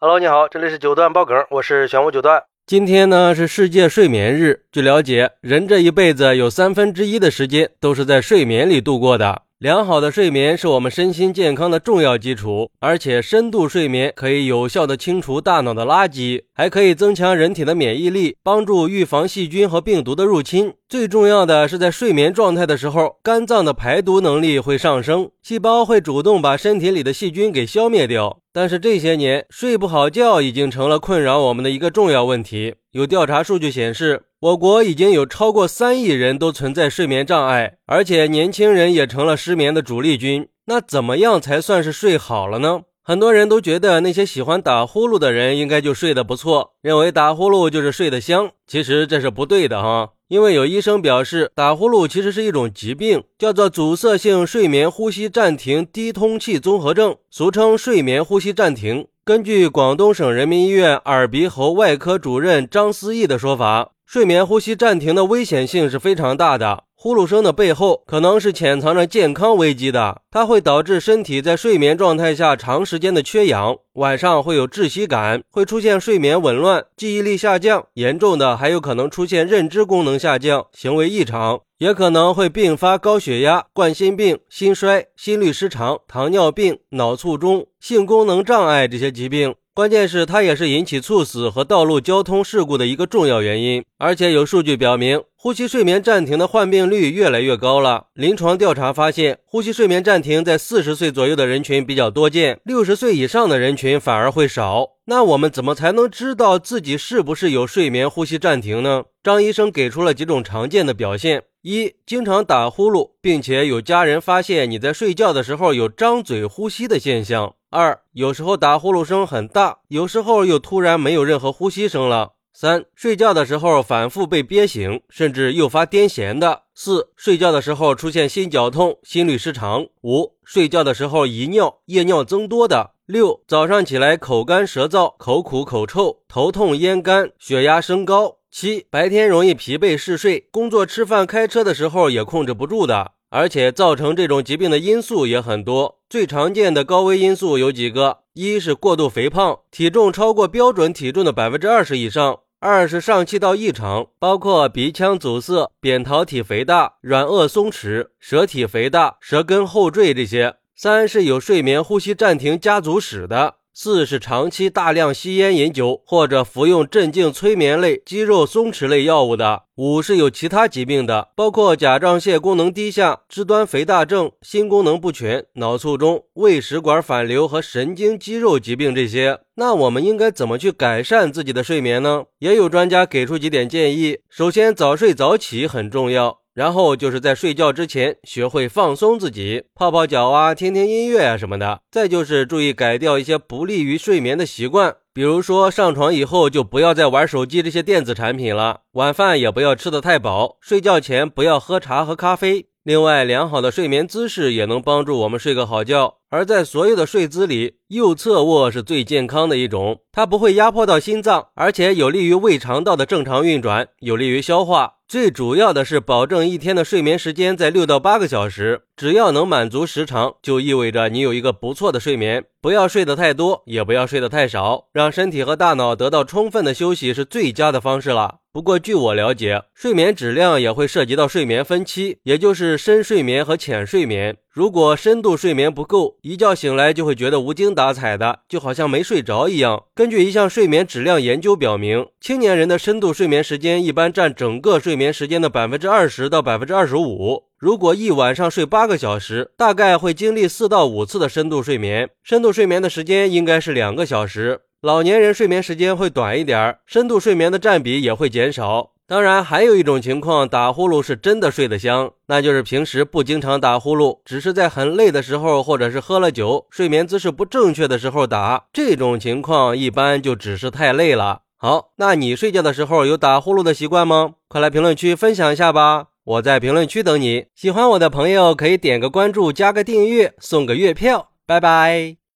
Hello，你好，这里是九段爆梗，我是玄武九段。今天呢是世界睡眠日。据了解，人这一辈子有三分之一的时间都是在睡眠里度过的。良好的睡眠是我们身心健康的重要基础，而且深度睡眠可以有效的清除大脑的垃圾，还可以增强人体的免疫力，帮助预防细菌和病毒的入侵。最重要的是，在睡眠状态的时候，肝脏的排毒能力会上升，细胞会主动把身体里的细菌给消灭掉。但是这些年，睡不好觉已经成了困扰我们的一个重要问题。有调查数据显示，我国已经有超过三亿人都存在睡眠障碍，而且年轻人也成了失眠的主力军。那怎么样才算是睡好了呢？很多人都觉得那些喜欢打呼噜的人应该就睡得不错，认为打呼噜就是睡得香。其实这是不对的哈，因为有医生表示，打呼噜其实是一种疾病，叫做阻塞性睡眠呼吸暂停低通气综合症，俗称睡眠呼吸暂停。根据广东省人民医院耳鼻喉外科主任张思义的说法，睡眠呼吸暂停的危险性是非常大的。呼噜声的背后可能是潜藏着健康危机的，它会导致身体在睡眠状态下长时间的缺氧，晚上会有窒息感，会出现睡眠紊乱、记忆力下降，严重的还有可能出现认知功能下降、行为异常，也可能会并发高血压、冠心病、心衰、心律失常、糖尿病、脑卒中、性功能障碍这些疾病。关键是它也是引起猝死和道路交通事故的一个重要原因，而且有数据表明，呼吸睡眠暂停的患病率越来越高了。临床调查发现，呼吸睡眠暂停在四十岁左右的人群比较多见，六十岁以上的人群反而会少。那我们怎么才能知道自己是不是有睡眠呼吸暂停呢？张医生给出了几种常见的表现：一、经常打呼噜，并且有家人发现你在睡觉的时候有张嘴呼吸的现象。二，有时候打呼噜声很大，有时候又突然没有任何呼吸声了。三，睡觉的时候反复被憋醒，甚至诱发癫痫的。四，睡觉的时候出现心绞痛、心律失常。五，睡觉的时候遗尿、夜尿增多的。六，早上起来口干舌燥、口苦口臭、头痛咽干、血压升高。七，白天容易疲惫嗜睡，工作、吃饭、开车的时候也控制不住的。而且造成这种疾病的因素也很多，最常见的高危因素有几个：一是过度肥胖，体重超过标准体重的百分之二十以上；二是上气道异常，包括鼻腔阻塞、扁桃体肥大、软腭松弛、舌体肥大、舌根后坠这些；三是有睡眠呼吸暂停家族史的。四是长期大量吸烟饮酒或者服用镇静催眠类、肌肉松弛类药物的。五是有其他疾病的，包括甲状腺功能低下、肢端肥大症、心功能不全、脑卒中、胃食管反流和神经肌肉疾病这些。那我们应该怎么去改善自己的睡眠呢？也有专家给出几点建议。首先，早睡早起很重要。然后就是在睡觉之前学会放松自己，泡泡脚啊，听听音乐啊什么的。再就是注意改掉一些不利于睡眠的习惯，比如说上床以后就不要再玩手机这些电子产品了，晚饭也不要吃得太饱，睡觉前不要喝茶和咖啡。另外，良好的睡眠姿势也能帮助我们睡个好觉。而在所有的睡姿里，右侧卧是最健康的一种，它不会压迫到心脏，而且有利于胃肠道的正常运转，有利于消化。最主要的是保证一天的睡眠时间在六到八个小时，只要能满足时长，就意味着你有一个不错的睡眠。不要睡得太多，也不要睡得太少，让身体和大脑得到充分的休息是最佳的方式了。不过，据我了解，睡眠质量也会涉及到睡眠分期，也就是深睡眠和浅睡眠。如果深度睡眠不够，一觉醒来就会觉得无精打采的，就好像没睡着一样。根据一项睡眠质量研究表明，青年人的深度睡眠时间一般占整个睡眠时间的百分之二十到百分之二十五。如果一晚上睡八个小时，大概会经历四到五次的深度睡眠。深度睡眠的时间应该是两个小时。老年人睡眠时间会短一点，深度睡眠的占比也会减少。当然，还有一种情况，打呼噜是真的睡得香，那就是平时不经常打呼噜，只是在很累的时候，或者是喝了酒、睡眠姿势不正确的时候打。这种情况一般就只是太累了。好，那你睡觉的时候有打呼噜的习惯吗？快来评论区分享一下吧，我在评论区等你。喜欢我的朋友可以点个关注，加个订阅，送个月票。拜拜。